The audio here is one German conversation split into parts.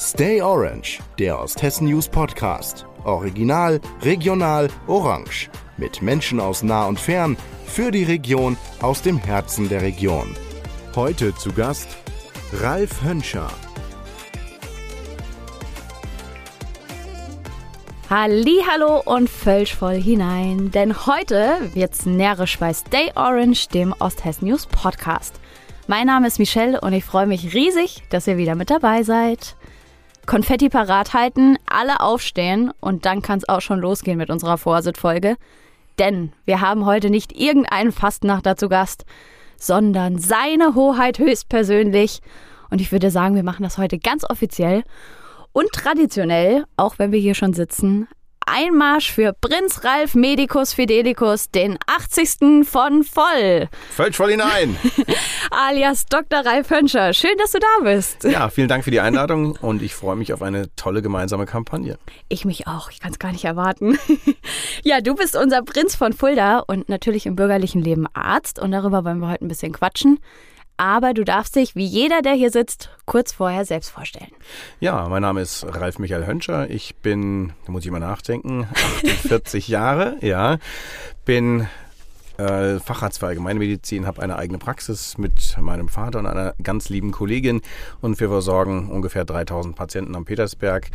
Stay Orange, der Osthessen News Podcast. Original, regional, orange. Mit Menschen aus nah und fern, für die Region, aus dem Herzen der Region. Heute zu Gast Ralf Hönscher. Hallo und völlig voll hinein, denn heute wird's närrisch bei Stay Orange, dem Osthessen News Podcast. Mein Name ist Michelle und ich freue mich riesig, dass ihr wieder mit dabei seid. Konfetti parat halten, alle aufstehen und dann kann es auch schon losgehen mit unserer Vorsitzfolge. Denn wir haben heute nicht irgendeinen Fastnachter zu Gast, sondern seine Hoheit höchstpersönlich. Und ich würde sagen, wir machen das heute ganz offiziell und traditionell, auch wenn wir hier schon sitzen, Einmarsch für Prinz Ralf Medicus Fidelicus, den 80. von Voll. Völlig voll hinein. Alias Dr. Ralf Hönscher. Schön, dass du da bist. Ja, vielen Dank für die Einladung und ich freue mich auf eine tolle gemeinsame Kampagne. Ich mich auch. Ich kann es gar nicht erwarten. ja, du bist unser Prinz von Fulda und natürlich im bürgerlichen Leben Arzt und darüber wollen wir heute ein bisschen quatschen aber du darfst dich, wie jeder, der hier sitzt, kurz vorher selbst vorstellen. Ja, mein Name ist Ralf Michael Hönscher. Ich bin, da muss ich mal nachdenken, 48 Jahre, ja. Bin äh, Facharzt für Allgemeinmedizin, habe eine eigene Praxis mit meinem Vater und einer ganz lieben Kollegin und wir versorgen ungefähr 3000 Patienten am Petersberg.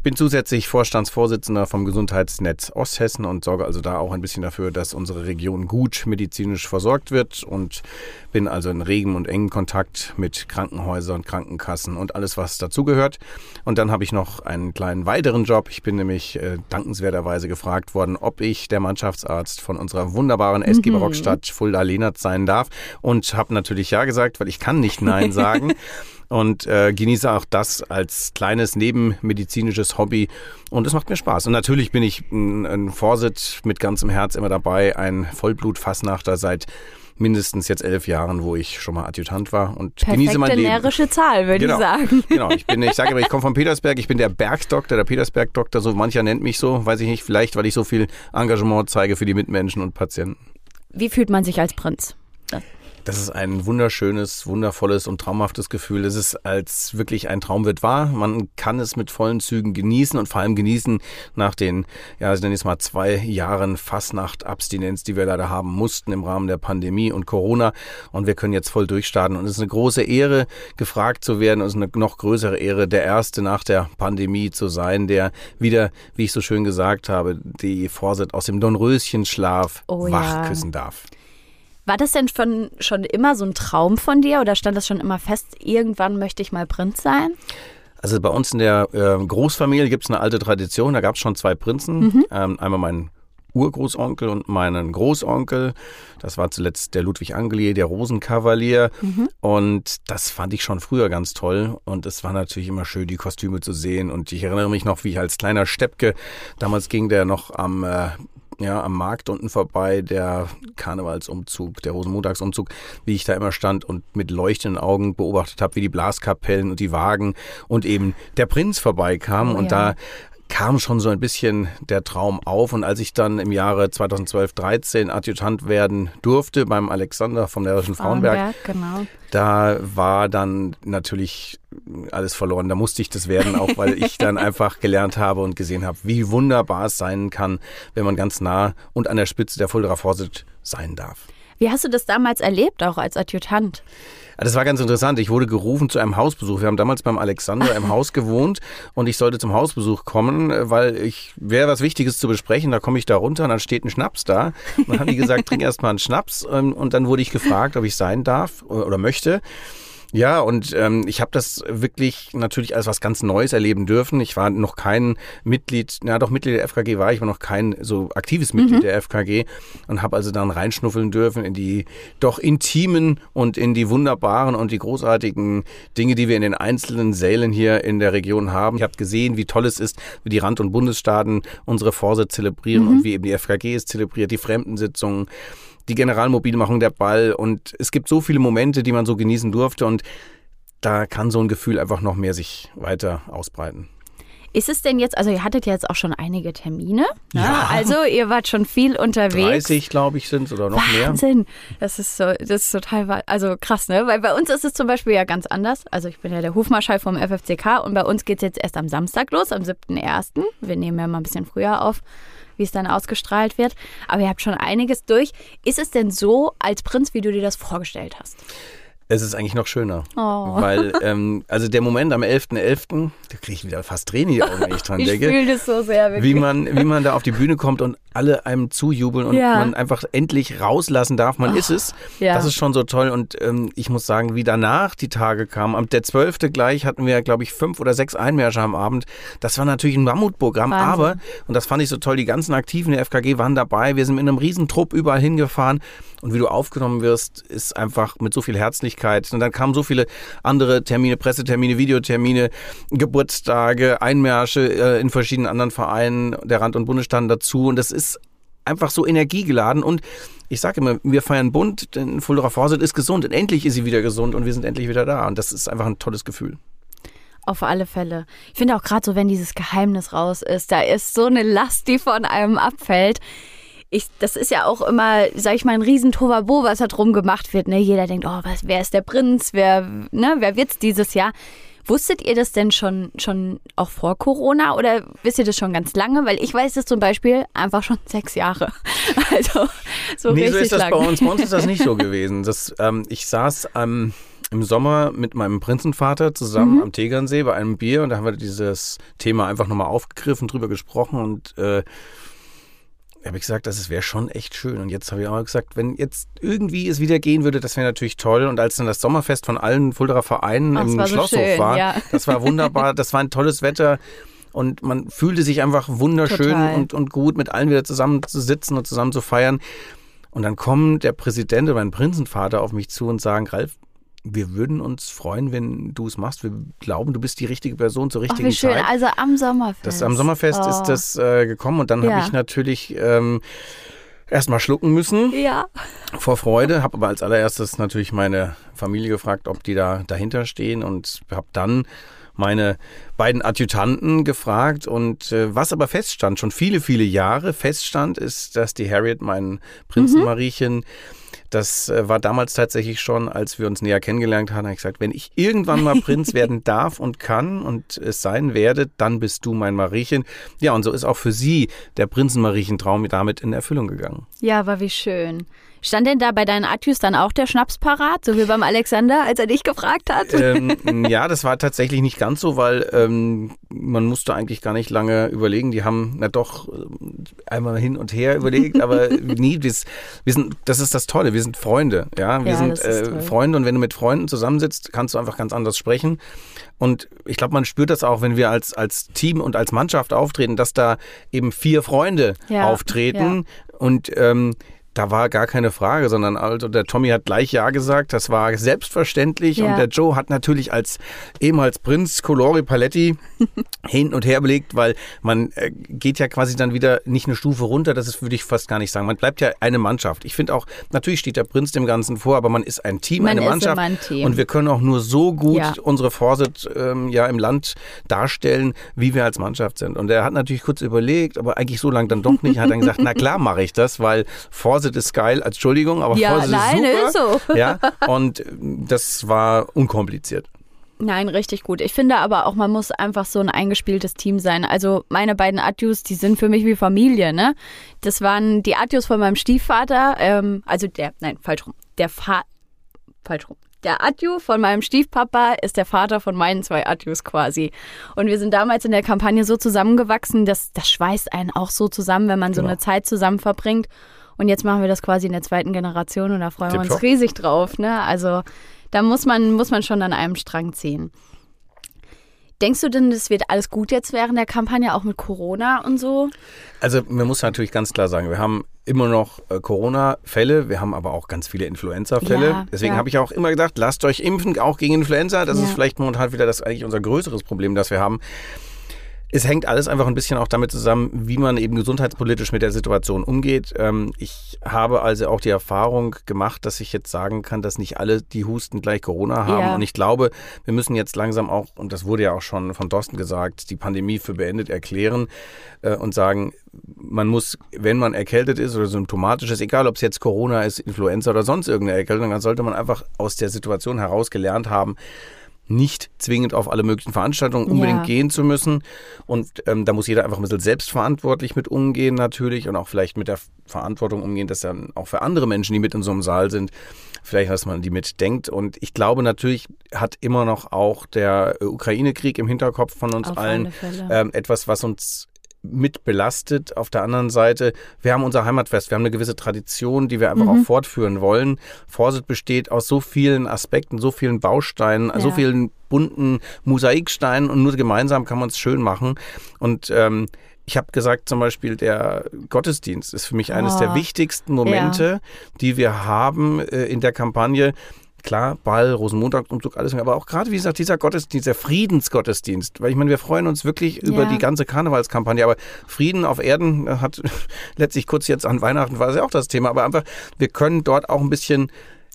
Bin zusätzlich Vorstandsvorsitzender vom Gesundheitsnetz Osthessen und sorge also da auch ein bisschen dafür, dass unsere Region gut medizinisch versorgt wird und bin also in regem und engem Kontakt mit Krankenhäusern, Krankenkassen und alles, was dazugehört. Und dann habe ich noch einen kleinen weiteren Job. Ich bin nämlich äh, dankenswerterweise gefragt worden, ob ich der Mannschaftsarzt von unserer wunderbaren SG mhm. Barockstadt Fulda-Lenert sein darf und habe natürlich ja gesagt, weil ich kann nicht Nein sagen. Und äh, genieße auch das als kleines nebenmedizinisches Hobby und es macht mir Spaß. Und natürlich bin ich ein, ein Vorsitz mit ganzem Herz immer dabei, ein Vollblutfassnachter seit mindestens jetzt elf Jahren, wo ich schon mal Adjutant war und Perfekte genieße mein Leben. närrische Zahl, würde genau. ich sagen. Genau, ich bin, ich sage immer, ich komme vom Petersberg, ich bin der Bergdoktor, der Petersbergdoktor, so mancher nennt mich so, weiß ich nicht, vielleicht, weil ich so viel Engagement zeige für die Mitmenschen und Patienten. Wie fühlt man sich als Prinz? Das ist ein wunderschönes, wundervolles und traumhaftes Gefühl. Es ist, als wirklich ein Traum wird wahr. Man kann es mit vollen Zügen genießen und vor allem genießen nach den, ja, ich nenne es mal zwei Jahren Fastnacht-Abstinenz, die wir leider haben mussten im Rahmen der Pandemie und Corona. Und wir können jetzt voll durchstarten. Und es ist eine große Ehre, gefragt zu werden. Und es ist eine noch größere Ehre, der Erste nach der Pandemie zu sein, der wieder, wie ich so schön gesagt habe, die Vorsitz aus dem Dornröschenschlaf oh, wach ja. küssen darf. War das denn schon, schon immer so ein Traum von dir oder stand das schon immer fest, irgendwann möchte ich mal Prinz sein? Also bei uns in der äh, Großfamilie gibt es eine alte Tradition, da gab es schon zwei Prinzen. Mhm. Ähm, einmal mein Urgroßonkel und meinen Großonkel. Das war zuletzt der Ludwig Angelier, der Rosenkavalier. Mhm. Und das fand ich schon früher ganz toll. Und es war natürlich immer schön, die Kostüme zu sehen. Und ich erinnere mich noch, wie ich als kleiner Steppke, damals ging der noch am äh, ja, am Markt unten vorbei, der Karnevalsumzug, der Rosenmontagsumzug, wie ich da immer stand und mit leuchtenden Augen beobachtet habe, wie die Blaskapellen und die Wagen und eben der Prinz vorbeikam. Oh, und ja. da kam schon so ein bisschen der Traum auf. Und als ich dann im Jahre 2012, 13 Adjutant werden durfte beim Alexander vom Närrischen Frauenberg, Frauenberg genau. da war dann natürlich alles verloren. Da musste ich das werden, auch weil ich dann einfach gelernt habe und gesehen habe, wie wunderbar es sein kann, wenn man ganz nah und an der Spitze der Fulderer Vorsitz sein darf. Wie hast du das damals erlebt, auch als Adjutant? Das war ganz interessant. Ich wurde gerufen zu einem Hausbesuch. Wir haben damals beim Alexander im Haus gewohnt und ich sollte zum Hausbesuch kommen, weil ich wäre was Wichtiges zu besprechen. Da komme ich da runter und dann steht ein Schnaps da. Und dann haben die gesagt, trink erst mal einen Schnaps. Ähm, und dann wurde ich gefragt, ob ich sein darf oder möchte. Ja, und ähm, ich habe das wirklich natürlich als was ganz Neues erleben dürfen. Ich war noch kein Mitglied, na doch Mitglied der FKG war ich, aber noch kein so aktives Mitglied mhm. der FKG und habe also dann reinschnuffeln dürfen in die doch intimen und in die wunderbaren und die großartigen Dinge, die wir in den einzelnen Sälen hier in der Region haben. Ich habe gesehen, wie toll es ist, wie die Rand- und Bundesstaaten unsere Vorsitz zelebrieren mhm. und wie eben die FKG es zelebriert, die Fremdensitzungen die Generalmobilmachung, der Ball und es gibt so viele Momente, die man so genießen durfte und da kann so ein Gefühl einfach noch mehr sich weiter ausbreiten. Ist es denn jetzt, also ihr hattet ja jetzt auch schon einige Termine, ne? Ja. also ihr wart schon viel unterwegs. 30, glaube ich, sind es oder noch mehr. Wahnsinn. Das ist so, das ist total, also krass, ne? Weil bei uns ist es zum Beispiel ja ganz anders. Also ich bin ja der Hofmarschall vom FFCK und bei uns geht es jetzt erst am Samstag los, am 7.1. Wir nehmen ja mal ein bisschen früher auf, wie es dann ausgestrahlt wird. Aber ihr habt schon einiges durch. Ist es denn so als Prinz, wie du dir das vorgestellt hast? Es ist eigentlich noch schöner. Oh. Weil, ähm, also der Moment am 11.11., da kriege ich wieder fast Tränen in die Augen, wenn ich dran Ich denke. fühle das so sehr. Wirklich. Wie man, wie man da auf die Bühne kommt und alle einem zujubeln und Ja. man einfach endlich rauslassen darf. Man ist es. ja. Das ist schon so toll. Und ähm, ich muss sagen, wie danach die Tage kamen, am der 12. gleich hatten wir, glaube ich, fünf oder sechs Einmärsche am Abend. Das war natürlich ein Mammutprogramm, Wahnsinn. aber, und das fand ich so toll, die ganzen Aktiven der FKG waren dabei. Wir sind mit einem riesen Trupp überall hingefahren. Und wie du aufgenommen wirst, ist einfach mit so viel Herzlichkeit. Und dann kamen so viele andere Termine, Pressetermine, Videotermine, Geburtstage, Einmärsche äh, in verschiedenen anderen Vereinen, der Rand- und Bundesstand dazu. Und das ist einfach so energiegeladen und ich sage immer, wir feiern bunt, denn Fulderer Vorsitz ist gesund und endlich ist sie wieder gesund und wir sind endlich wieder da und das ist einfach ein tolles Gefühl. Auf alle Fälle. Ich finde auch gerade so, wenn dieses Geheimnis raus ist, da ist so eine Last, die von einem abfällt. Ich, das ist ja auch immer, sag ich mal, ein riesen Tovabo, was da drum gemacht wird. Ne? Jeder denkt, oh, was, wer ist der Prinz? Wer, ne, wer wird's dieses Jahr? Wusstet ihr das denn schon, schon auch vor Corona oder wisst ihr das schon ganz lange? Weil ich weiß es zum Beispiel einfach schon sechs Jahre. Also so nee, richtig so ist das lang. bei uns. Bei uns ist das nicht so gewesen. Das, ähm, ich saß ähm, im Sommer mit meinem Prinzenvater zusammen Mhm. am Tegernsee bei einem Bier und da haben wir dieses Thema einfach nochmal aufgegriffen, drüber gesprochen und äh, habe ich gesagt, das wäre schon echt schön. Und jetzt habe ich auch gesagt, wenn jetzt irgendwie es wieder gehen würde, das wäre natürlich toll. Und als dann das Sommerfest von allen Fulderer Vereinen Ach, im war so Schlosshof schön, war, ja. das war wunderbar, das war ein tolles Wetter. Und man fühlte sich einfach wunderschön Total. und, und gut, mit allen wieder zusammen zu sitzen und zusammen zu feiern. Und dann kommt der Präsident oder mein Prinzenvater auf mich zu und sagen, Ralf, wir würden uns freuen, wenn du es machst. Wir glauben, du bist die richtige Person zur Ach, richtigen wie schön. Zeit. Also am Sommerfest. Das, am Sommerfest Oh. ist das äh, gekommen und dann Ja. habe ich natürlich ähm, erstmal schlucken müssen Ja. vor Freude, habe aber als allererstes natürlich meine Familie gefragt, ob die da dahinter stehen und habe dann meine beiden Adjutanten gefragt und äh, was aber feststand, schon viele, viele Jahre feststand, ist, dass die Harriet, mein Prinzenmariechen, das äh, war damals tatsächlich schon, als wir uns näher kennengelernt haben, habe ich gesagt, wenn ich irgendwann mal Prinz werden darf und kann und es sein werde, dann bist du mein Mariechen. Ja, und so ist auch für sie der Prinzenmariechen-Traum damit in Erfüllung gegangen. Ja, aber wie schön. Stand denn da bei deinen Atjus dann auch der Schnaps parat, so wie beim Alexander, als er dich gefragt hat? ähm, ja, das war tatsächlich nicht ganz so, weil ähm, man musste eigentlich gar nicht lange überlegen. Die haben na doch äh, einmal hin und her überlegt, aber nie. Wir, wir sind, das ist das Tolle. Wir sind Freunde, ja. Wir Ja, sind äh, Freunde und wenn du mit Freunden zusammensitzt, kannst du einfach ganz anders sprechen. Und ich glaube, man spürt das auch, wenn wir als als Team und als Mannschaft auftreten, dass da eben vier Freunde Ja, auftreten und ähm, da war gar keine Frage, sondern also der Tommy hat gleich Ja gesagt, das war selbstverständlich Ja. und der Joe hat natürlich als ehemals Prinz Colori Paletti hin und her belegt, weil man äh, geht ja quasi dann wieder nicht eine Stufe runter, das ist, würde ich fast gar nicht sagen. Man bleibt ja eine Mannschaft. Ich finde auch, natürlich steht der Prinz dem Ganzen vor, aber man ist ein Team, Man eine Mannschaft ein Team. und wir können auch nur so gut Ja. unsere Vorsitz ähm, ja im Land darstellen, wie wir als Mannschaft sind. Und er hat natürlich kurz überlegt, aber eigentlich so lange dann doch nicht. Hat dann gesagt, na klar mache ich das, weil Vorsitz ist geil, als Entschuldigung, aber Ja, Vorsitz nein, ist super. so. Ja, und das war unkompliziert. Nein, richtig gut. Ich finde aber auch, man muss einfach so ein eingespieltes Team sein. Also meine beiden Adjus, die sind für mich wie Familie, ne? Das waren die Adjus von meinem Stiefvater, ähm, also der, nein, falsch rum. Der Fa falsch rum. Der Adju von meinem Stiefpapa ist der Vater von meinen zwei Adjus quasi. Und wir sind damals in der Kampagne so zusammengewachsen, dass das schweißt einen auch so zusammen, wenn man so Genau. eine Zeit zusammen verbringt. Und jetzt machen wir das quasi in der zweiten Generation und da freuen wir uns Tipptopp. riesig drauf, ne? Also da muss man, muss man schon an einem Strang ziehen. Denkst du denn, das wird alles gut jetzt während der Kampagne, auch mit Corona und so? Also man muss natürlich ganz klar sagen, wir haben immer noch äh, Corona-Fälle, wir haben aber auch ganz viele Influenza-Fälle. Ja, Deswegen ja. habe ich auch immer gedacht, lasst euch impfen, auch gegen Influenza. Das Ja. ist vielleicht momentan wieder das eigentlich unser größeres Problem, das wir haben. Es hängt alles einfach ein bisschen auch damit zusammen, wie man eben gesundheitspolitisch mit der Situation umgeht. Ähm, ich habe also auch die Erfahrung gemacht, dass ich jetzt sagen kann, dass nicht alle, die husten, gleich Corona haben. Ja. Und ich glaube, wir müssen jetzt langsam auch, und das wurde ja auch schon von Dorsten gesagt, die Pandemie für beendet erklären äh, und sagen, man muss, wenn man erkältet ist oder symptomatisch ist, egal ob es jetzt Corona ist, Influenza oder sonst irgendeine Erkältung, dann sollte man einfach aus der Situation heraus gelernt haben, nicht zwingend auf alle möglichen Veranstaltungen unbedingt Ja. gehen zu müssen. Und ähm, da muss jeder einfach ein bisschen selbstverantwortlich mit umgehen natürlich und auch vielleicht mit der Verantwortung umgehen, dass dann auch für andere Menschen, die mit in so einem Saal sind, vielleicht, dass man die mitdenkt. Und ich glaube natürlich hat immer noch auch der Ukraine-Krieg im Hinterkopf von uns Auf allen ähm, etwas, was uns mit belastet. Auf der anderen Seite, wir haben unser Heimatfest, wir haben eine gewisse Tradition, die wir einfach Mhm. auch fortführen wollen. Vorsit besteht aus so vielen Aspekten, so vielen Bausteinen, so Ja. vielen bunten Mosaiksteinen und nur gemeinsam kann man es schön machen. Und ähm, ich habe gesagt, zum Beispiel der Gottesdienst ist für mich eines Oh. der wichtigsten Momente, die wir haben äh, in der Kampagne. Klar, Ball, Rosenmontagsumzug, alles, aber auch gerade, wie gesagt, dieser Gottesdienst, der Friedensgottesdienst, weil ich meine, wir freuen uns wirklich über Ja. die ganze Karnevalskampagne, aber Frieden auf Erden hat letztlich kurz jetzt an Weihnachten war es ja auch das Thema, aber einfach, wir können dort auch ein bisschen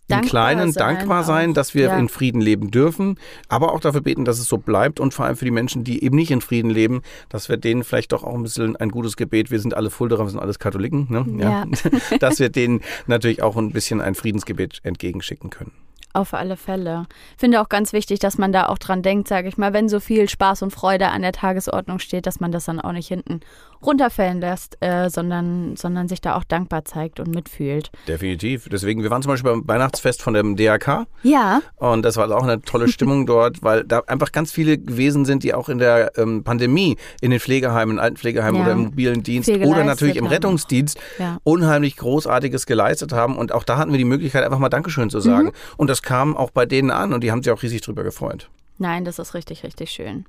im Dankbar Kleinen sein dankbar sein, auch. dass wir Ja. in Frieden leben dürfen, aber auch dafür beten, dass es so bleibt und vor allem für die Menschen, die eben nicht in Frieden leben, dass wir denen vielleicht doch auch ein bisschen ein gutes Gebet, wir sind alle Fulderer, wir sind alles Katholiken, ne? Ja. dass wir denen natürlich auch ein bisschen ein Friedensgebet entgegenschicken können. Auf alle Fälle. Finde auch ganz wichtig, dass man da auch dran denkt, sage ich mal, wenn so viel Spaß und Freude an der Tagesordnung steht, dass man das dann auch nicht hinten runterfällen lässt, äh, sondern, sondern sich da auch dankbar zeigt und mitfühlt. Definitiv. Deswegen, wir waren zum Beispiel beim Weihnachtsfest von dem DRK Ja, und das war auch eine tolle Stimmung dort, weil da einfach ganz viele gewesen sind, die auch in der ähm, Pandemie in den Pflegeheimen, in Altenpflegeheimen Ja. oder im mobilen Dienst oder natürlich im. Rettungsdienst ja. unheimlich Großartiges geleistet haben und auch da hatten wir die Möglichkeit, einfach mal Dankeschön zu sagen. Mhm. Und das kam auch bei denen an und die haben sich auch riesig drüber gefreut. Nein, das ist richtig, richtig schön.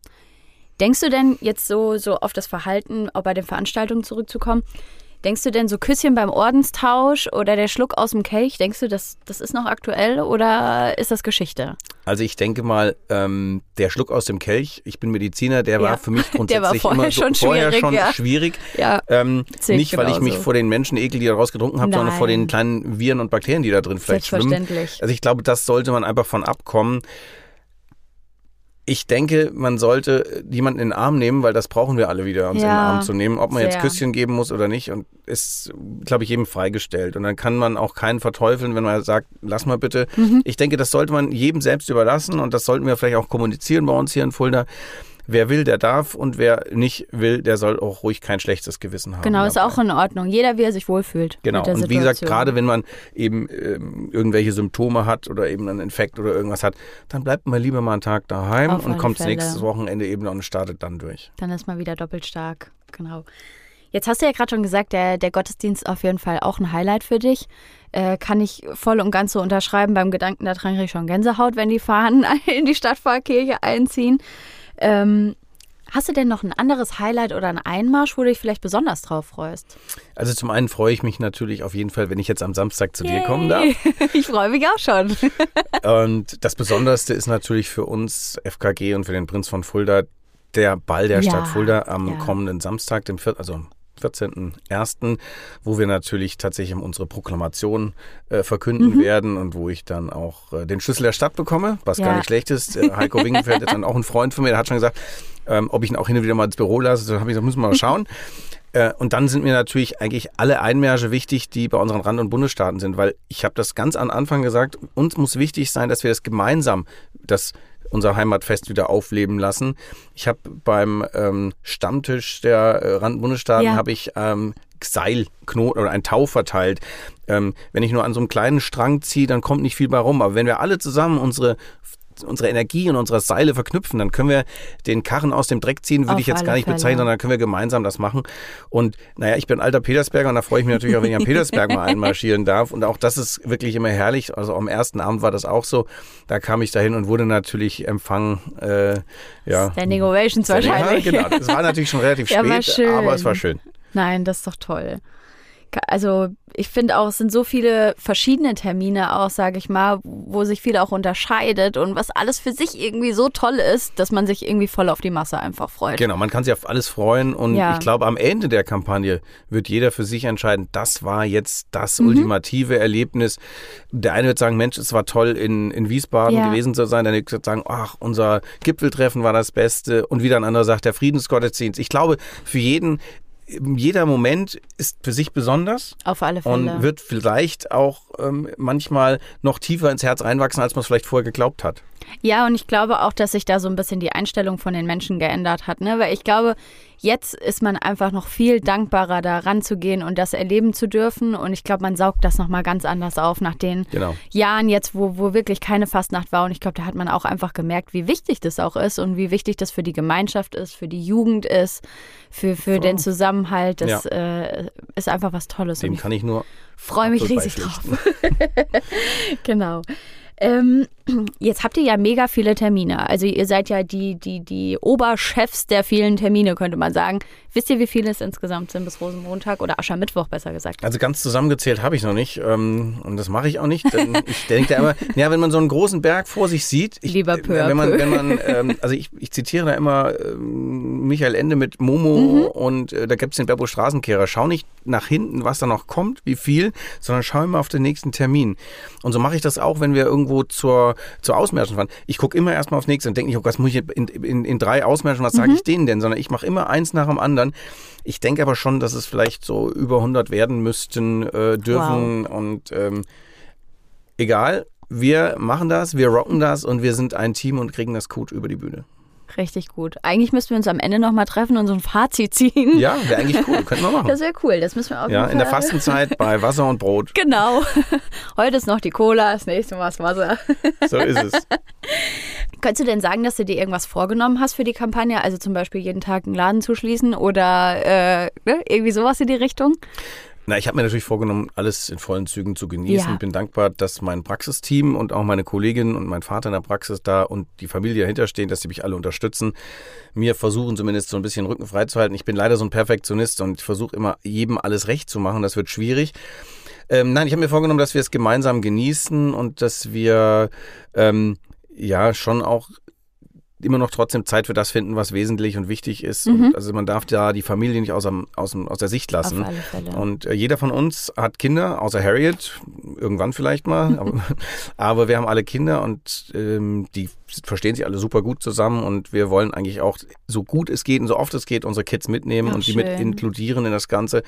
Denkst du denn jetzt so, so auf das Verhalten, auch bei den Veranstaltungen zurückzukommen, denkst du denn so Küsschen beim Ordenstausch oder der Schluck aus dem Kelch, denkst du, das, das ist noch aktuell oder ist das Geschichte? Also ich denke mal, ähm, der Schluck aus dem Kelch, ich bin Mediziner, der Ja. war für mich Der war grundsätzlich vorher immer so, schon vorher schwierig, schon ja. schwierig. Ja, Ähm, nicht, weil ich mich vor den Menschen ekel, die daraus getrunken habe, sondern vor den kleinen Viren und Bakterien, die da drin vielleicht schwimmen. selbstverständlich. Also ich glaube, das sollte man einfach von abkommen. Ich denke, man sollte jemanden in den Arm nehmen, weil das brauchen wir alle wieder, uns in den Ja, Arm zu nehmen. Ob man jetzt sehr. Küsschen geben muss oder nicht. Und ist, glaube ich, jedem freigestellt. Und dann kann man auch keinen verteufeln, wenn man sagt, lass mal bitte. Mhm. Ich denke, das sollte man jedem selbst überlassen. Und das sollten wir vielleicht auch kommunizieren bei uns hier in Fulda. Wer will, der darf. Und wer nicht will, der soll auch ruhig kein schlechtes Gewissen haben. Genau, ist dabei. auch in Ordnung. Jeder, wie er sich wohlfühlt. Genau. Und wie gesagt, Situation. gerade wenn man eben ähm, irgendwelche Symptome hat oder eben einen Infekt oder irgendwas hat, dann bleibt man lieber mal einen Tag daheim Auf und kommt nächstes Wochenende eben und startet dann durch. Dann ist man wieder doppelt stark. Genau. Jetzt hast du ja gerade schon gesagt, der, der Gottesdienst auf jeden Fall auch ein Highlight für dich. Äh, kann ich voll und ganz so unterschreiben. Beim Gedanken daran kriege ich schon Gänsehaut, wenn die Fahnen in die Stadtpfarrkirche einziehen. Ähm, hast du denn noch ein anderes Highlight oder einen Einmarsch, wo du dich vielleicht besonders drauf freust? Also zum einen freue ich mich natürlich auf jeden Fall, wenn ich jetzt am Samstag zu dir kommen darf. Yay. Ich freue mich auch schon. Und das Besonderste ist natürlich für uns FKG und für den Prinz von Fulda der Ball der Ja, Stadt Fulda am ja. kommenden Samstag, dem vier, also am 14.01., wo wir natürlich tatsächlich unsere Proklamation äh, verkünden Mhm. werden und wo ich dann auch äh, den Schlüssel der Stadt bekomme, was Ja. gar nicht schlecht ist. Äh, Heiko Wingenfeld ist dann auch ein Freund von mir, der hat schon gesagt, ähm, ob ich ihn auch hin und wieder mal ins Büro lasse. Da habe ich gesagt, müssen wir mal schauen. Äh, Und dann sind mir natürlich eigentlich alle Einmärsche wichtig, die bei unseren Rand- und Bundesstaaten sind, weil ich habe das ganz am Anfang gesagt, uns muss wichtig sein, dass wir das gemeinsam, das unser Heimatfest wieder aufleben lassen. Ich habe beim ähm, Stammtisch der äh, Rand- und Bundesstaaten Ja. habe ich ähm, Seilknoten oder ein Tau verteilt. Ähm, wenn ich nur an so einem kleinen Strang ziehe, dann kommt nicht viel bei rum. Aber wenn wir alle zusammen unsere unsere Energie und unsere Seile verknüpfen, dann können wir den Karren aus dem Dreck ziehen, würde Auf ich jetzt gar nicht bezeichnen, Fälle. sondern dann können wir gemeinsam das machen. Und naja, ich bin alter Petersberger und da freue ich mich natürlich auch, wenn ich am Petersberg mal einmarschieren darf. Und auch das ist wirklich immer herrlich. Also am ersten Abend war das auch so. Da kam ich dahin und wurde natürlich empfangen. Äh, ja. Standing Ovations wahrscheinlich. Ja, genau. Es war natürlich schon relativ Ja, spät, aber es war schön. Nein, das ist doch toll. Also ich finde auch, es sind so viele verschiedene Termine auch, sage ich mal, wo sich viel auch unterscheidet und was alles für sich irgendwie so toll ist, dass man sich irgendwie voll auf die Masse einfach freut. Genau, man kann sich auf alles freuen und Ja. ich glaube, am Ende der Kampagne wird jeder für sich entscheiden, das war jetzt das Mhm. ultimative Erlebnis. Der eine wird sagen, Mensch, es war toll in, in Wiesbaden Ja. gewesen zu sein. Der nächste wird sagen, ach, unser Gipfeltreffen war das Beste. Und wieder ein anderer sagt, der Friedensgottesdienst. Ich glaube, für jeden, jeder Moment ist für sich besonders. Auf alle Fälle. Und wird vielleicht auch ähm, manchmal noch tiefer ins Herz reinwachsen, als man es vielleicht vorher geglaubt hat. Ja, und ich glaube auch, dass sich da so ein bisschen die Einstellung von den Menschen geändert hat. Ne? Weil ich glaube, jetzt ist man einfach noch viel dankbarer, da ranzugehen und das erleben zu dürfen. Und ich glaube, man saugt das nochmal ganz anders auf nach den Genau. Jahren jetzt, wo, wo wirklich keine Fastnacht war. Und ich glaube, da hat man auch einfach gemerkt, wie wichtig das auch ist und wie wichtig das für die Gemeinschaft ist, für die Jugend ist, für, für den Zusammenhalt. Das äh, ist einfach was Tolles. Dem kann ich nur freue mich riesig drauf. Genau. Ähm, jetzt habt ihr ja mega viele Termine. Also ihr seid ja die, die, die Oberchefs der vielen Termine, könnte man sagen. Wisst ihr, wie viele es insgesamt sind bis Rosenmontag oder Aschermittwoch besser gesagt? Also ganz zusammengezählt habe ich noch nicht ähm, und das mache ich auch nicht. Denn ich denke da immer, ja, wenn man so einen großen Berg vor sich sieht, ich, Lieber peu à wenn man, wenn man, ähm, also ich, ich zitiere da immer ähm, Michael Ende mit Momo Mhm. und äh, da gibt es den Beppo Straßenkehrer. Schau nicht nach hinten, was da noch kommt, wie viel, sondern schau immer auf den nächsten Termin. Und so mache ich das auch, wenn wir irgendwo zur, zur Ausmärschen fahren. Ich gucke immer erstmal aufs nächste und denke nicht, oh, was muss ich in, in, in drei Ausmärschen, was sage Mhm. ich denen denn, sondern ich mache immer eins nach dem anderen. Ich denke aber schon, dass es vielleicht so über 100 werden müssten, äh, dürfen und ähm, egal. Wir machen das, wir rocken das und wir sind ein Team und kriegen das gut über die Bühne. Richtig gut. Eigentlich müssten wir uns am Ende nochmal treffen und so ein Fazit ziehen. Ja, wäre eigentlich cool, könnten wir machen. Das wäre cool. Das müssen wir auf Ja, in der Fastenzeit bei Wasser und Brot. Genau. Heute ist noch die Cola, das nächste Mal das Wasser. So ist es. Könntest du denn sagen, dass du dir irgendwas vorgenommen hast für die Kampagne? Also zum Beispiel jeden Tag einen Laden zu schließen oder äh, ne? irgendwie sowas in die Richtung? Na, ich habe mir natürlich vorgenommen, alles in vollen Zügen zu genießen. Ja. Bin dankbar, dass mein Praxisteam und auch meine Kollegin und mein Vater in der Praxis da und die Familie dahinter stehen, dass sie mich alle unterstützen. Mir versuchen zumindest so ein bisschen Rücken frei zu halten. Ich bin leider so ein Perfektionist und ich versuche immer jedem alles recht zu machen. Das wird schwierig. Ähm, nein, ich habe mir vorgenommen, dass wir es gemeinsam genießen und dass wir ähm, ja schon auch immer noch trotzdem Zeit für das finden, was wesentlich und wichtig ist. Mhm. Und also man darf da die Familie nicht aus, aus, aus der Sicht lassen. Auf alle Fälle. Und äh, jeder von uns hat Kinder, außer Harriet, irgendwann vielleicht mal. aber, aber wir haben alle Kinder und ähm, die verstehen sich alle super gut zusammen und wir wollen eigentlich auch so gut es geht und so oft es geht unsere Kids mitnehmen Ach, und die mit schön. inkludieren in das Ganze,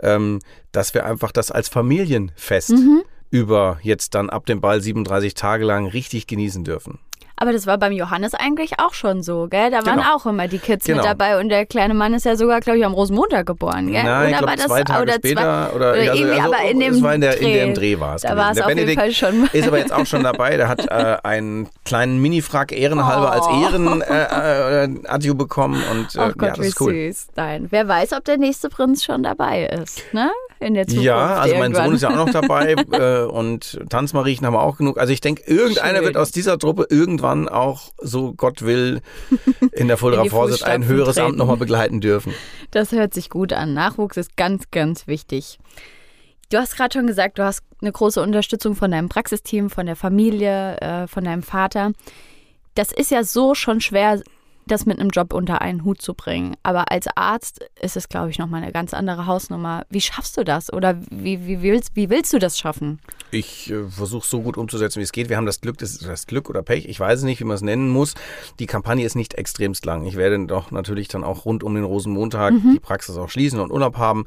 ähm, dass wir einfach das als Familienfest Mhm. über jetzt dann ab dem Ball 37 Tage lang richtig genießen dürfen. Aber das war beim Johannes eigentlich auch schon so, gell? Da waren Genau. auch immer die Kids Genau. mit dabei und der kleine Mann ist ja sogar, glaube ich, am Rosenmontag geboren, gell? Nein, ich Oder glaube zwei Tage oder später zwei, oder, oder also, irgendwie, also, aber in dem war in der, in Dreh. dem Dreh war es. Da gewesen. war es der auf jeden Benedikt Fall schon. ist aber jetzt auch schon dabei. Der hat äh, einen kleinen Mini-Frack ehrenhalber als Oh. Ehren äh, äh, Adju bekommen und äh, Ach ja, Gott, das wie ist cool. süß. Nein, wer weiß, ob der nächste Prinz schon dabei ist, ne? In der Zukunft Ja, also mein irgendwann. Sohn ist ja auch noch dabei äh, und Tanzmariechen haben wir auch genug. Also ich denke, irgendeiner Schön. wird aus dieser Truppe irgendwann auch, so Gott will, in der Fulda Vorsitz ein höheres Amt treten. nochmal begleiten dürfen. Das hört sich gut an. Nachwuchs ist ganz, ganz wichtig. Du hast gerade schon gesagt, du hast eine große Unterstützung von deinem Praxisteam, von der Familie, äh, von deinem Vater. Das ist ja so schon schwer, das mit einem Job unter einen Hut zu bringen. Aber als Arzt ist es, glaube ich, nochmal eine ganz andere Hausnummer. Wie schaffst du das? Oder wie, wie, willst, wie willst du das schaffen? Ich äh, versuche so gut umzusetzen, wie es geht. Wir haben das Glück, das ist das Glück oder Pech, ich weiß es nicht, wie man es nennen muss. Die Kampagne ist nicht extremst lang. Ich werde doch natürlich dann auch rund um den Rosenmontag die Praxis auch schließen und Urlaub haben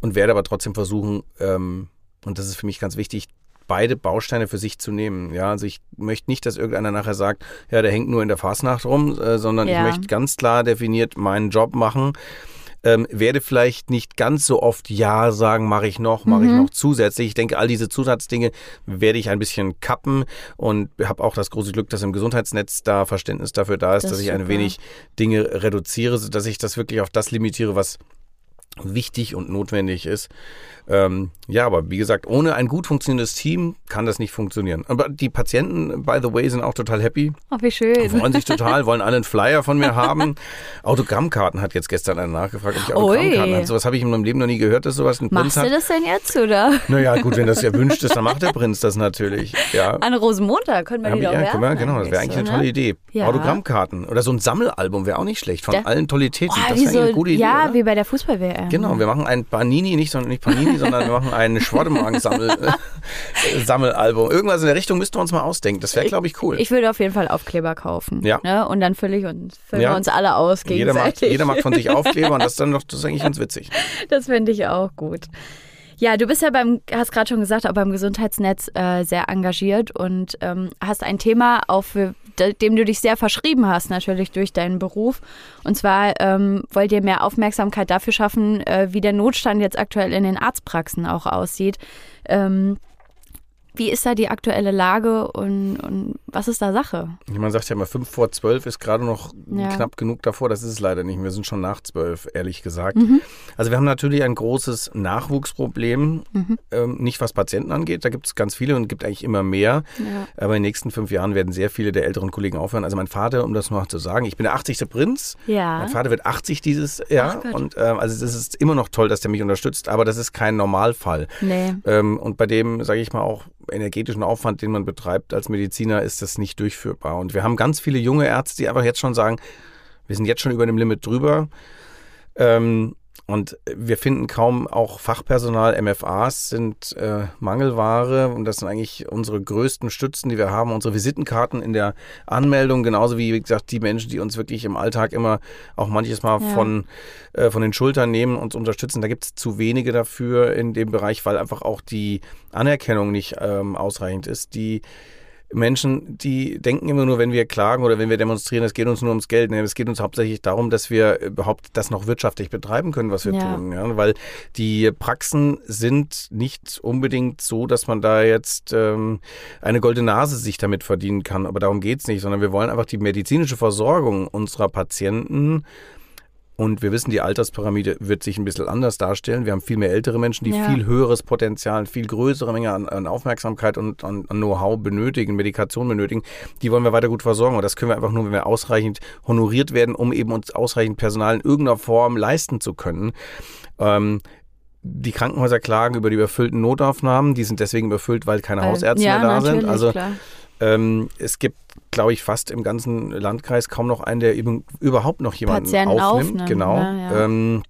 und werde aber trotzdem versuchen, ähm, und das ist für mich ganz wichtig, beide Bausteine für sich zu nehmen. Ja, also ich möchte nicht, dass irgendeiner nachher sagt, ja, der hängt nur in der Fasnacht rum, äh, sondern Ja. ich möchte ganz klar definiert meinen Job machen. Ähm, werde vielleicht nicht ganz so oft Ja sagen, mache ich noch, mache ich noch zusätzlich. Ich denke, all diese Zusatzdinge werde ich ein bisschen kappen und habe auch das große Glück, dass im Gesundheitsnetz da Verständnis dafür da ist, Das dass ich ein super. wenig Dinge reduziere, sodass ich das wirklich auf das limitiere, was wichtig und notwendig ist. Ähm, ja, aber wie gesagt, ohne ein gut funktionierendes Team kann das nicht funktionieren. Aber die Patienten, by the way, sind auch total happy. Oh, wie schön. Freuen sich total, wollen alle einen Flyer von mir haben. Autogrammkarten hat jetzt gestern einer nachgefragt, ob ich Autogrammkarten habe. Sowas habe ich in meinem Leben noch nie gehört, dass sowas ein Machst Prinz hat. du das denn jetzt, oder? Naja, gut, wenn das erwünscht ist, dann macht der Prinz das natürlich. Ja. An Rosenmontag können wir die doch ja, werfen. wir, genau, das wäre eigentlich so, eine tolle ne? Idee. Ja. Autogrammkarten oder so ein Sammelalbum wäre auch nicht schlecht von Da- allen Tollitäten. Oh, das wäre eigentlich eine so, gute Idee. ja, oder? wie bei der Fußball-WM. Genau, wir machen ein Panini, nicht, nicht Panini, sondern wir machen ein Schwademann-Sammelalbum. Irgendwas in der Richtung müssten wir uns mal ausdenken. Das wäre, glaube ich, cool. Ich würde auf jeden Fall Aufkleber kaufen. Ja. Ne? Und dann fülle ich uns, füllen Ja. wir uns alle aus jeder, macht, jeder macht von sich Aufkleber und das ist dann doch, das ist eigentlich ganz witzig. Das finde ich auch gut. Ja, du bist ja beim, hast gerade schon gesagt, auch beim Gesundheitsnetz äh, sehr engagiert und ähm, hast ein Thema, auch für, dem du dich sehr verschrieben hast, natürlich durch deinen Beruf. Und zwar ähm, wollt ihr mehr Aufmerksamkeit dafür schaffen, äh, wie der Notstand jetzt aktuell in den Arztpraxen auch aussieht. Ähm, wie ist da die aktuelle Lage und, und was ist da Sache? Man sagt ja immer, fünf vor zwölf ist gerade noch Ja. knapp genug davor. Das ist es leider nicht. Wir sind schon nach zwölf, ehrlich gesagt. Mhm. Also wir haben natürlich ein großes Nachwuchsproblem, Mhm. ähm, nicht was Patienten angeht. Da gibt es ganz viele und gibt eigentlich immer mehr. Ja. Aber in den nächsten fünf Jahren werden sehr viele der älteren Kollegen aufhören. Also mein Vater, um das mal zu sagen, ich bin der 80. Prinz. Ja. Mein Vater wird 80 dieses Jahr. Und ähm, also es ist immer noch toll, dass der mich unterstützt, aber das ist kein Normalfall. Nee. Ähm, und bei dem, sage ich mal, auch energetischen Aufwand, den man betreibt als Mediziner, ist das nicht durchführbar. Und wir haben ganz viele junge Ärzte, die einfach jetzt schon sagen, wir sind jetzt schon über dem Limit drüber. Ähm, und wir finden kaum auch Fachpersonal. MFAs sind äh, Mangelware und das sind eigentlich unsere größten Stützen, die wir haben. Unsere Visitenkarten in der Anmeldung, genauso wie, wie gesagt, die Menschen, die uns wirklich im Alltag immer auch manches Mal Ja. von, äh, von den Schultern nehmen und uns unterstützen. Da gibt es zu wenige dafür in dem Bereich, weil einfach auch die Anerkennung nicht ähm, ausreichend ist. Die Menschen, die denken immer nur, wenn wir klagen oder wenn wir demonstrieren, es geht uns nur ums Geld. Nee, es geht uns hauptsächlich darum, dass wir überhaupt das noch wirtschaftlich betreiben können, was wir Ja. tun. Ja? Weil die Praxen sind nicht unbedingt so, dass man da jetzt ähm, eine goldene Nase sich damit verdienen kann. Aber darum geht's nicht, sondern wir wollen einfach die medizinische Versorgung unserer Patienten und wir wissen, die Alterspyramide wird sich ein bisschen anders darstellen. Wir haben viel mehr ältere Menschen, die Ja. viel höheres Potenzial, viel größere Menge an, an Aufmerksamkeit und an, an Know-how benötigen, Medikation benötigen. Die wollen wir weiter gut versorgen. Und das können wir einfach nur, wenn wir ausreichend honoriert werden, um eben uns ausreichend Personal in irgendeiner Form leisten zu können. Ähm, die Krankenhäuser klagen über die überfüllten Notaufnahmen. Die sind deswegen überfüllt, weil keine Weil- Hausärzte ja, mehr da sind. Also klar. Ähm, es gibt, glaube ich, fast im ganzen Landkreis kaum noch einen, der eben überhaupt noch jemanden Patienten aufnimmt. aufnimmt, genau. ne, ja. ähm,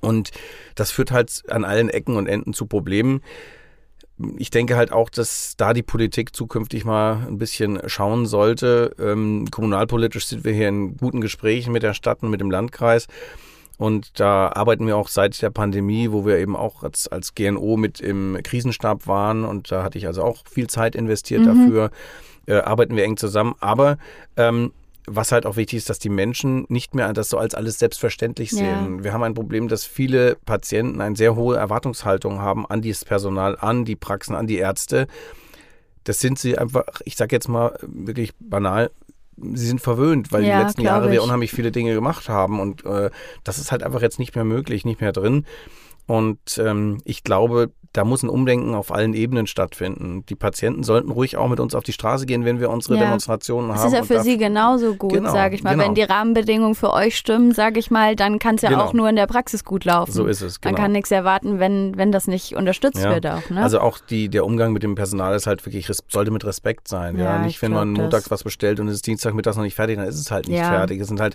und das führt halt an allen Ecken und Enden zu Problemen. Ich denke halt auch, dass da die Politik zukünftig mal ein bisschen schauen sollte. Ähm, kommunalpolitisch sind wir hier in guten Gesprächen mit der Stadt und mit dem Landkreis. Und da arbeiten wir auch seit der Pandemie, wo wir eben auch als, als GNO mit im Krisenstab waren. Und da hatte ich also auch viel Zeit investiert dafür. Äh, arbeiten wir eng zusammen. Aber ähm, was halt auch wichtig ist, dass die Menschen nicht mehr das so als alles selbstverständlich Ja. sehen. Wir haben ein Problem, dass viele Patienten eine sehr hohe Erwartungshaltung haben an dieses Personal, an die Praxen, an die Ärzte. Das sind sie einfach, ich sage jetzt mal wirklich banal, sie sind verwöhnt, weil Ja, die letzten Jahre wir ich. unheimlich viele Dinge gemacht haben und äh, das ist halt einfach jetzt nicht mehr möglich, nicht mehr drin. Und ähm, ich glaube, da muss ein Umdenken auf allen Ebenen stattfinden. Die Patienten sollten ruhig auch mit uns auf die Straße gehen, wenn wir unsere Ja. Demonstrationen Es haben. ist ja für Sie genauso gut, Genau, sage ich mal. genau. Wenn die Rahmenbedingungen für euch stimmen, sage ich mal, dann kann es ja Genau. auch nur in der Praxis gut laufen. So ist es, Man genau. kann nichts erwarten, wenn, wenn das nicht unterstützt Ja. wird auch. Ne? Also auch die, der Umgang mit dem Personal ist halt wirklich, sollte mit Respekt sein. Ja, Ja, nicht, ich wenn man montags das- was bestellt und es ist Dienstagmittags noch nicht fertig, dann ist es halt nicht fertig. Es sind halt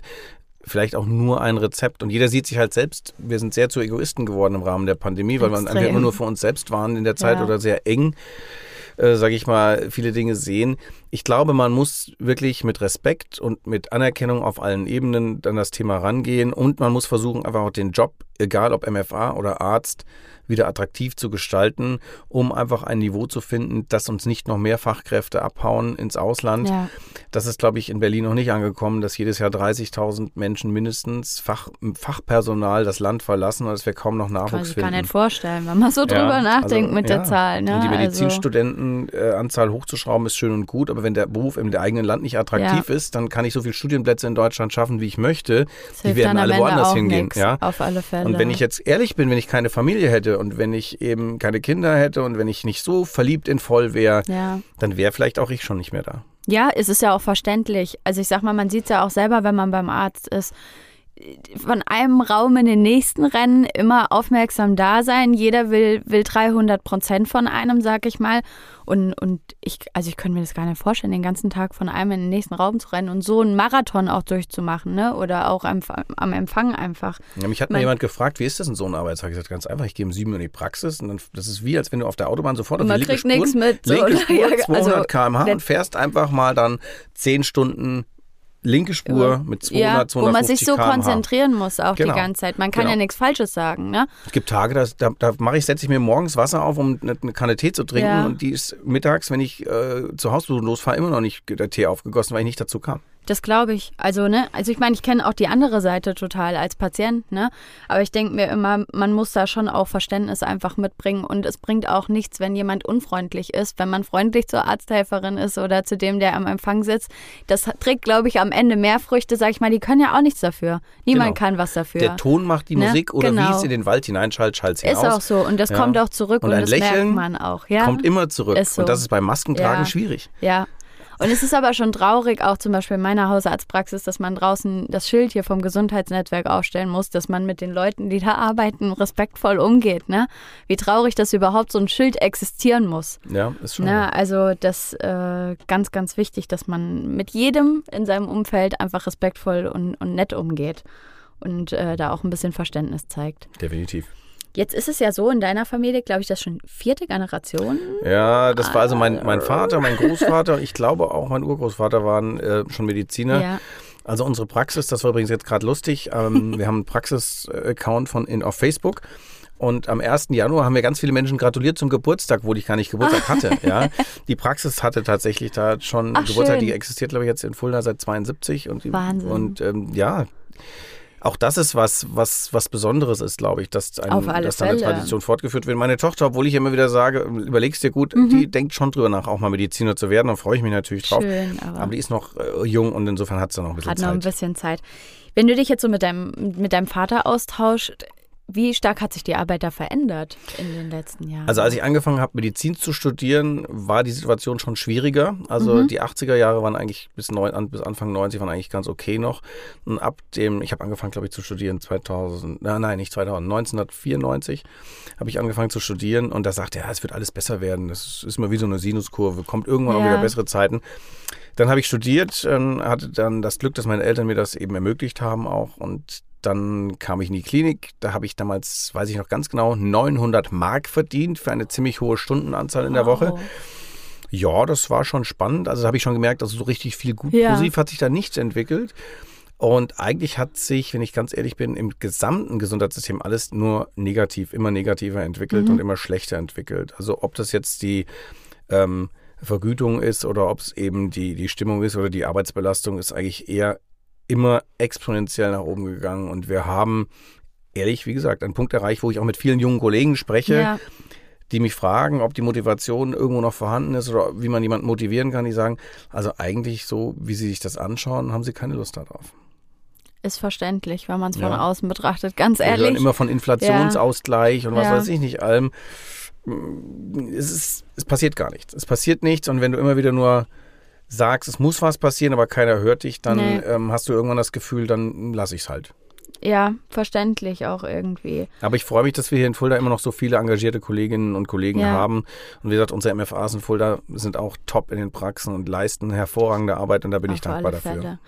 vielleicht auch nur ein Rezept und jeder sieht sich halt selbst. Wir sind sehr zu Egoisten geworden im Rahmen der Pandemie, weil wir Extrem. einfach immer nur für uns selbst waren in der Zeit Ja. oder sehr eng. Äh, sage ich mal, viele Dinge sehen. Ich glaube, man muss wirklich mit Respekt und mit Anerkennung auf allen Ebenen dann das Thema rangehen und man muss versuchen, einfach auch den Job, egal ob MFA oder Arzt, wieder attraktiv zu gestalten, um einfach ein Niveau zu finden, dass uns nicht noch mehr Fachkräfte abhauen ins Ausland. ja. Das ist, glaube ich, in Berlin noch nicht angekommen, dass jedes Jahr 30.000 Menschen mindestens Fach, Fachpersonal das Land verlassen und dass wir kaum noch Kann Nachwuchs ich finden. nicht vorstellen, wenn man so drüber Ja, nachdenkt also, mit ja. der Zahl. Ne? Die Also, Medizinstudenten Stundenanzahl hochzuschrauben, ist schön und gut, aber wenn der Beruf im eigenen Land nicht attraktiv ist, dann kann ich so viele Studienplätze in Deutschland schaffen, wie ich möchte. Das Die werden alle woanders hingehen. nix, Ja? Auf alle Fälle. Und wenn ich jetzt ehrlich bin, wenn ich keine Familie hätte und wenn ich eben keine Kinder hätte und wenn ich nicht so verliebt in voll wäre, ja. dann wäre vielleicht auch ich schon nicht mehr da. Ja, es ist ja auch verständlich. Also ich sag mal, man sieht es ja auch selber, wenn man beim Arzt ist. Von einem Raum in den nächsten rennen, immer aufmerksam da sein. Jeder will, will 300 Prozent von einem, sag ich mal. Und, und ich, also ich könnte mir das gar nicht vorstellen, den ganzen Tag von einem in den nächsten Raum zu rennen und so einen Marathon auch durchzumachen, ne? Oder auch am, am Empfang einfach. Ja, mich hat mal jemand gefragt, wie ist das in so einem Arbeitstag? Ich gesagt, ganz einfach, ich gehe um sieben Uhr in die Praxis und dann, das ist wie, als wenn du auf der Autobahn sofort auf Man die linke kriegt nix mit, so, linke? Spur, Ja, 200 also, km/h und fährst einfach mal dann zehn Stunden linke Spur mit 200, ja, wo 250 man sich so km/h. konzentrieren muss auch Genau. die ganze Zeit. Man kann Genau. ja nichts Falsches sagen, ne? Es gibt Tage, da, da, da mache ich, setze ich mir morgens Wasser auf, um eine, eine Kanne Tee zu trinken Ja. und die ist mittags, wenn ich äh, zu Hause losfahre, immer noch nicht der Tee aufgegossen, weil ich nicht dazu kam. Das glaube ich. Also, ne, also ich meine, ich kenne auch die andere Seite total als Patient, ne? Aber ich denke mir immer, man muss da schon auch Verständnis einfach mitbringen und es bringt auch nichts, wenn jemand unfreundlich ist, wenn man freundlich zur Arzthelferin ist oder zu dem, der am Empfang sitzt. Das trägt, glaube ich, am Ende mehr Früchte, sag ich mal, die können ja auch nichts dafür. Niemand Genau. kann was dafür. Der Ton macht die Ne? Musik oder wie Genau. es in den Wald hineinschallt, schallt es ist hinaus. auch so und das Ja. kommt auch zurück Und und, ein das Lächeln merkt man auch, ja. Kommt immer zurück. So. Und das ist beim Maskentragen Ja. schwierig. Ja. Und es ist aber schon traurig, auch zum Beispiel in meiner Hausarztpraxis, dass man draußen das Schild hier vom Gesundheitsnetzwerk aufstellen muss, dass man mit den Leuten, die da arbeiten, respektvoll umgeht. Ne? Wie traurig, dass überhaupt so ein Schild existieren muss. Ja, ist schon. Ne? Also das äh, ganz, ganz wichtig, dass man mit jedem in seinem Umfeld einfach respektvoll und, und nett umgeht und äh, da auch ein bisschen Verständnis zeigt. Definitiv. Jetzt ist es ja so in deiner Familie, glaube ich, das schon vierte Generation. Ja, das war also mein, mein Vater, mein Großvater, ich glaube auch mein Urgroßvater waren äh, schon Mediziner. Ja. Also unsere Praxis, das war übrigens jetzt gerade lustig, ähm, wir haben einen Praxis-Account von in, auf Facebook. Und am 1. Januar haben wir ganz viele Menschen gratuliert zum Geburtstag, wo ich gar nicht Geburtstag hatte. Ja. Die Praxis hatte tatsächlich da schon Ach, Geburtstag, schön. die existiert, glaube ich, jetzt in Fulda seit 72. Und, Wahnsinn. Und ähm, ja, auch das ist was, was, was Besonderes ist, glaube ich, dass, ein, dass da eine. Tradition fortgeführt wird. Meine Tochter, obwohl ich immer wieder sage, überlegst dir gut, Mhm. die denkt schon drüber nach, auch mal Mediziner zu werden. Da freue ich mich natürlich drauf. Schön, aber, Aber die ist noch äh, jung und insofern hat sie noch ein bisschen hat noch ein Zeit. bisschen Zeit. Wenn du dich jetzt so mit deinem, mit deinem Vater austauscht, wie stark hat sich die Arbeit da verändert in den letzten Jahren? Also als ich angefangen habe, Medizin zu studieren, war die Situation schon schwieriger. Also Mhm. die 80er Jahre waren eigentlich bis, neun, bis Anfang 90 waren eigentlich ganz okay noch. Und ab dem, ich habe angefangen, glaube ich, zu studieren 2000, nein, nein, nicht 2000, 1994 habe ich angefangen zu studieren und da sagte er, ja, es wird alles besser werden. Das ist immer wie so eine Sinuskurve, kommt irgendwann auch Ja. wieder bessere Zeiten. Dann habe ich studiert, ähm, hatte dann das Glück, dass meine Eltern mir das eben ermöglicht haben auch und dann kam ich in die Klinik. Da habe ich damals, weiß ich noch ganz genau, 900 Mark verdient für eine ziemlich hohe Stundenanzahl in der Woche. Wow. Ja, das war schon spannend. Also habe ich schon gemerkt, also so richtig viel gut Ja. positiv hat sich da nichts entwickelt. Und eigentlich hat sich, wenn ich ganz ehrlich bin, im gesamten Gesundheitssystem alles nur negativ, immer negativer entwickelt Mhm. und immer schlechter entwickelt. Also ob das jetzt die ähm, Vergütung ist oder ob es eben die, die Stimmung ist oder die Arbeitsbelastung, ist eigentlich eher immer exponentiell nach oben gegangen. Und wir haben, ehrlich, wie gesagt, einen Punkt erreicht, wo ich auch mit vielen jungen Kollegen spreche, Ja, die mich fragen, ob die Motivation irgendwo noch vorhanden ist oder wie man jemanden motivieren kann. Die sagen, also eigentlich so, wie sie sich das anschauen, haben sie keine Lust darauf. ist verständlich, wenn man es von Ja. außen betrachtet. Ganz Wir hören ehrlich. immer von Inflationsausgleich und was Ja. weiß ich nicht allem. Es, ist, es passiert gar nichts. Es passiert nichts und wenn du immer wieder nur sagst, es muss was passieren, aber keiner hört dich, dann Nee. ähm, hast du irgendwann das Gefühl, dann lasse ich es halt. Ja, verständlich auch irgendwie. Aber ich freue mich, dass wir hier in Fulda immer noch so viele engagierte Kolleginnen und Kollegen Ja. haben. Und wie gesagt, unsere MFAs in Fulda sind auch top in den Praxen und leisten hervorragende Arbeit und da bin ich Auf dankbar alle dafür. Fälle.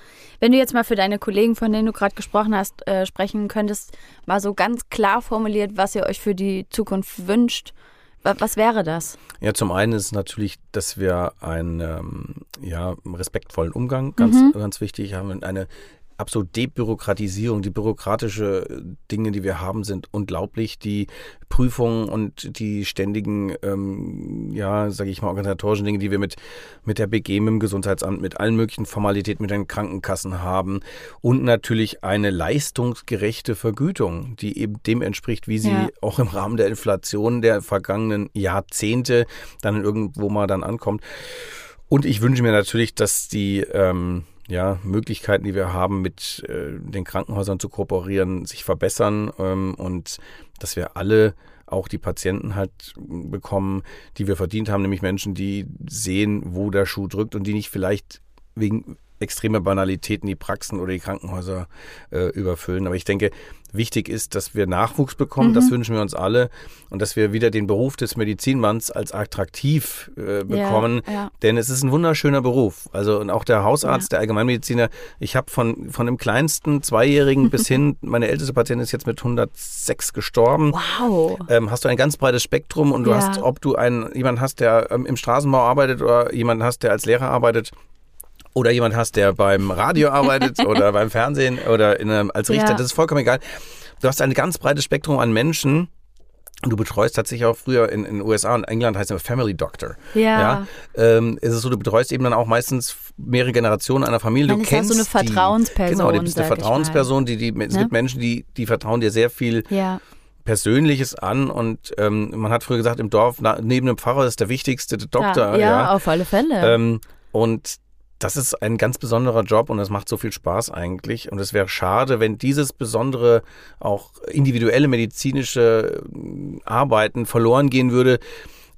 Wenn du jetzt mal für deine Kollegen, von denen du gerade gesprochen hast, äh, sprechen könntest, mal so ganz klar formuliert, was ihr euch für die Zukunft wünscht, was wäre das? Ja, zum einen ist es natürlich, dass wir einen ähm, ja, respektvollen Umgang, ganz, Mhm. ganz wichtig, haben eine absolut Debürokratisierung, die bürokratische Dinge, die wir haben, sind unglaublich. Die Prüfungen und die ständigen, ähm, ja, sage ich mal, organisatorischen Dinge, die wir mit, mit der BG, mit dem Gesundheitsamt, mit allen möglichen Formalitäten, mit den Krankenkassen haben und natürlich eine leistungsgerechte Vergütung, die eben dem entspricht, wie sie ja. auch im Rahmen der Inflation der vergangenen Jahrzehnte dann irgendwo mal dann ankommt. Und ich wünsche mir natürlich, dass die ähm, ja, Möglichkeiten, die wir haben, mit äh, den Krankenhäusern zu kooperieren, sich verbessern ähm, und dass wir alle auch die Patienten halt bekommen, die wir verdient haben, nämlich Menschen, die sehen, wo der Schuh drückt und die nicht vielleicht wegen extreme Banalitäten die Praxen oder die Krankenhäuser äh, überfüllen. Aber ich denke, wichtig ist, dass wir Nachwuchs bekommen, mhm. das wünschen wir uns alle, und dass wir wieder den Beruf des Medizinmanns als attraktiv äh, bekommen, ja, ja. denn es ist ein wunderschöner Beruf. Also und auch der Hausarzt, ja. der Allgemeinmediziner, ich habe von, von dem kleinsten Zweijährigen bis hin, meine älteste Patientin ist jetzt mit 106 gestorben. Wow. Ähm, hast du ein ganz breites Spektrum und du hast, ob du einen, jemanden hast, der ähm, im Straßenbau arbeitet oder jemanden hast, der als Lehrer arbeitet, oder jemand hast, der beim Radio arbeitet oder beim Fernsehen oder einem, als Richter, ja. das ist vollkommen egal. Du hast ein ganz breites Spektrum an Menschen, du betreust tatsächlich auch früher in den USA und England heißt es Family Doctor. Ja. ja ähm, ist es so, du betreust eben dann auch meistens mehrere Generationen einer Familie. Du kennst so eine Vertrauensperson. Die, genau, du bist eine Vertrauensperson, die, die, es ne? gibt Menschen, die, die vertrauen dir sehr viel ja. Persönliches an und ähm, man hat früher gesagt, im Dorf na, neben dem Pfarrer ist der wichtigste der Doktor. Ja, ja, auf alle Fälle. Ähm, und das ist ein ganz besonderer Job und es macht so viel Spaß eigentlich. Und es wäre schade, wenn dieses besondere, auch individuelle medizinische äh, Arbeiten verloren gehen würde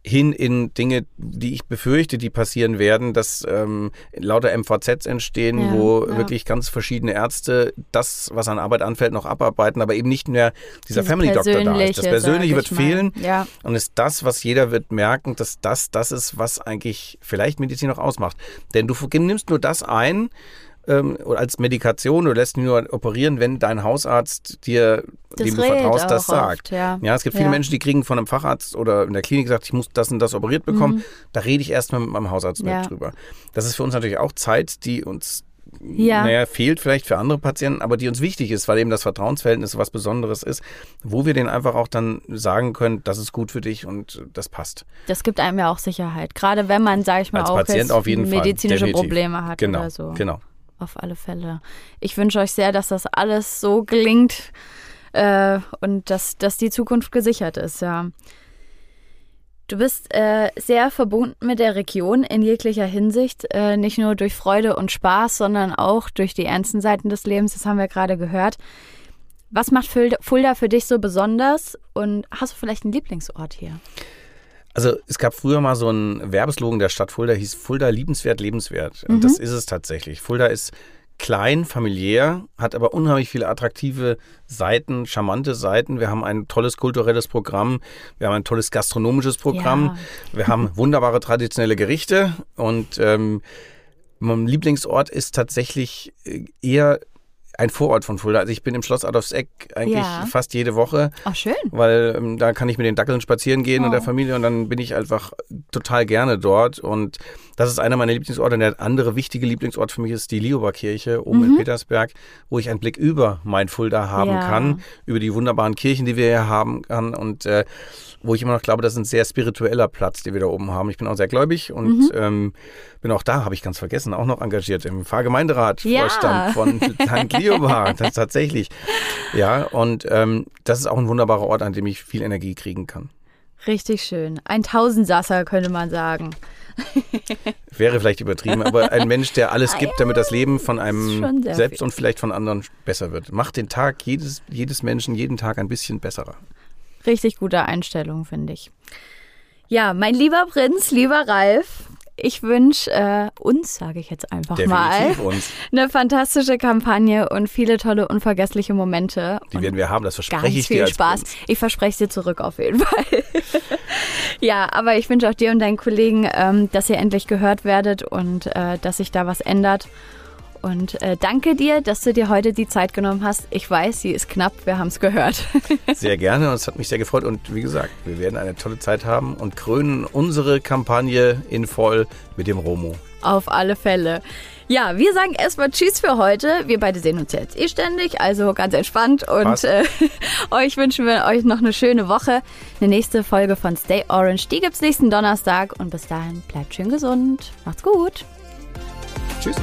hin in Dinge, die ich befürchte, die passieren werden, dass ähm, lauter MVZs entstehen, ja, wo ja. wirklich ganz verschiedene Ärzte das, was an Arbeit anfällt, noch abarbeiten, aber eben nicht mehr dieser Dieses Family Doctor da ist. Das Persönliche wird fehlen ja. und ist das, was jeder wird merken, dass das das ist, was eigentlich vielleicht Medizin noch ausmacht. Denn du nimmst nur das ein, ähm, als Medikation oder lässt ihn nur operieren, wenn dein Hausarzt dir, das dem du vertraust, das sagt. Oft, ja. ja. es gibt viele ja. Menschen, die kriegen von einem Facharzt oder in der Klinik gesagt, ich muss das und das operiert bekommen. Mhm. Da rede ich erstmal mit meinem Hausarzt ja. drüber. Das ist für uns natürlich auch Zeit, die uns ja. naja, fehlt vielleicht für andere Patienten, aber die uns wichtig ist, weil eben das Vertrauensverhältnis was Besonderes ist, wo wir denen einfach auch dann sagen können, das ist gut für dich und das passt. Das gibt einem ja auch Sicherheit, gerade wenn man, sage ich mal, Als auch Patient auf jeden medizinische Fall, Probleme hat genau, oder so. Genau auf alle Fälle. Ich wünsche euch sehr, dass das alles so gelingt äh, und dass, dass die Zukunft gesichert ist, ja. Du bist äh, sehr verbunden mit der Region in jeglicher Hinsicht, äh, nicht nur durch Freude und Spaß, sondern auch durch die ernsten Seiten des Lebens, das haben wir gerade gehört. Was macht Fulda für dich so besonders und hast du vielleicht einen Lieblingsort hier? Also es gab früher mal so einen Werbeslogan der Stadt Fulda, hieß Fulda liebenswert, lebenswert. Und mhm. das ist es tatsächlich. Fulda ist klein, familiär, hat aber unheimlich viele attraktive Seiten, charmante Seiten. Wir haben ein tolles kulturelles Programm, wir haben ein tolles gastronomisches Programm, ja. wir haben wunderbare traditionelle Gerichte und ähm, mein Lieblingsort ist tatsächlich äh, eher ein Vorort von Fulda. Also ich bin im Schloss Adolfseck eigentlich ja. fast jede Woche. Ach schön. Weil ähm, da kann ich mit den Dackeln spazieren gehen oh. und der Familie und dann bin ich einfach total gerne dort und das ist einer meiner Lieblingsorte. Und der andere wichtige Lieblingsort für mich ist die Lioba-Kirche oben mhm. in Petersberg, wo ich einen Blick über mein Fulda haben ja. kann, über die wunderbaren Kirchen, die wir hier haben kann und äh, wo ich immer noch glaube, das ist ein sehr spiritueller Platz, den wir da oben haben. Ich bin auch sehr gläubig und mhm. ähm, bin auch da, habe ich ganz vergessen, auch noch engagiert im Pfarrgemeinderat, ja. Vorstand von St. Lioba, das tatsächlich. Ja, und ähm, das ist auch ein wunderbarer Ort, an dem ich viel Energie kriegen kann. Richtig schön. Ein Tausendsasser, könnte man sagen. Wäre vielleicht übertrieben, aber ein Mensch, der alles gibt, damit das Leben von einem selbst viel. und vielleicht von anderen besser wird. Macht den Tag jedes, jedes Menschen jeden Tag ein bisschen besserer. Richtig gute Einstellung, finde ich. Ja, mein lieber Prinz, lieber Ralf, ich wünsche äh, uns, sage ich jetzt einfach Definitiv mal, uns. eine fantastische Kampagne und viele tolle, unvergessliche Momente. Die werden wir haben, das verspreche ganz ich viel dir. Viel Spaß. Prinz. Ich verspreche es dir zurück auf jeden Fall. ja, aber ich wünsche auch dir und deinen Kollegen, ähm, dass ihr endlich gehört werdet und äh, dass sich da was ändert. Und äh, danke dir, dass du dir heute die Zeit genommen hast. Ich weiß, sie ist knapp, wir haben es gehört. Sehr gerne und es hat mich sehr gefreut. Und wie gesagt, wir werden eine tolle Zeit haben und krönen unsere Kampagne in voll mit dem Romo. Auf alle Fälle. Ja, wir sagen erstmal Tschüss für heute. Wir beide sehen uns jetzt eh ständig, also ganz entspannt. Und äh, euch wünschen wir euch noch eine schöne Woche. Eine nächste Folge von Stay Orange, die gibt's nächsten Donnerstag. Und bis dahin bleibt schön gesund. Macht's gut. Tschüss.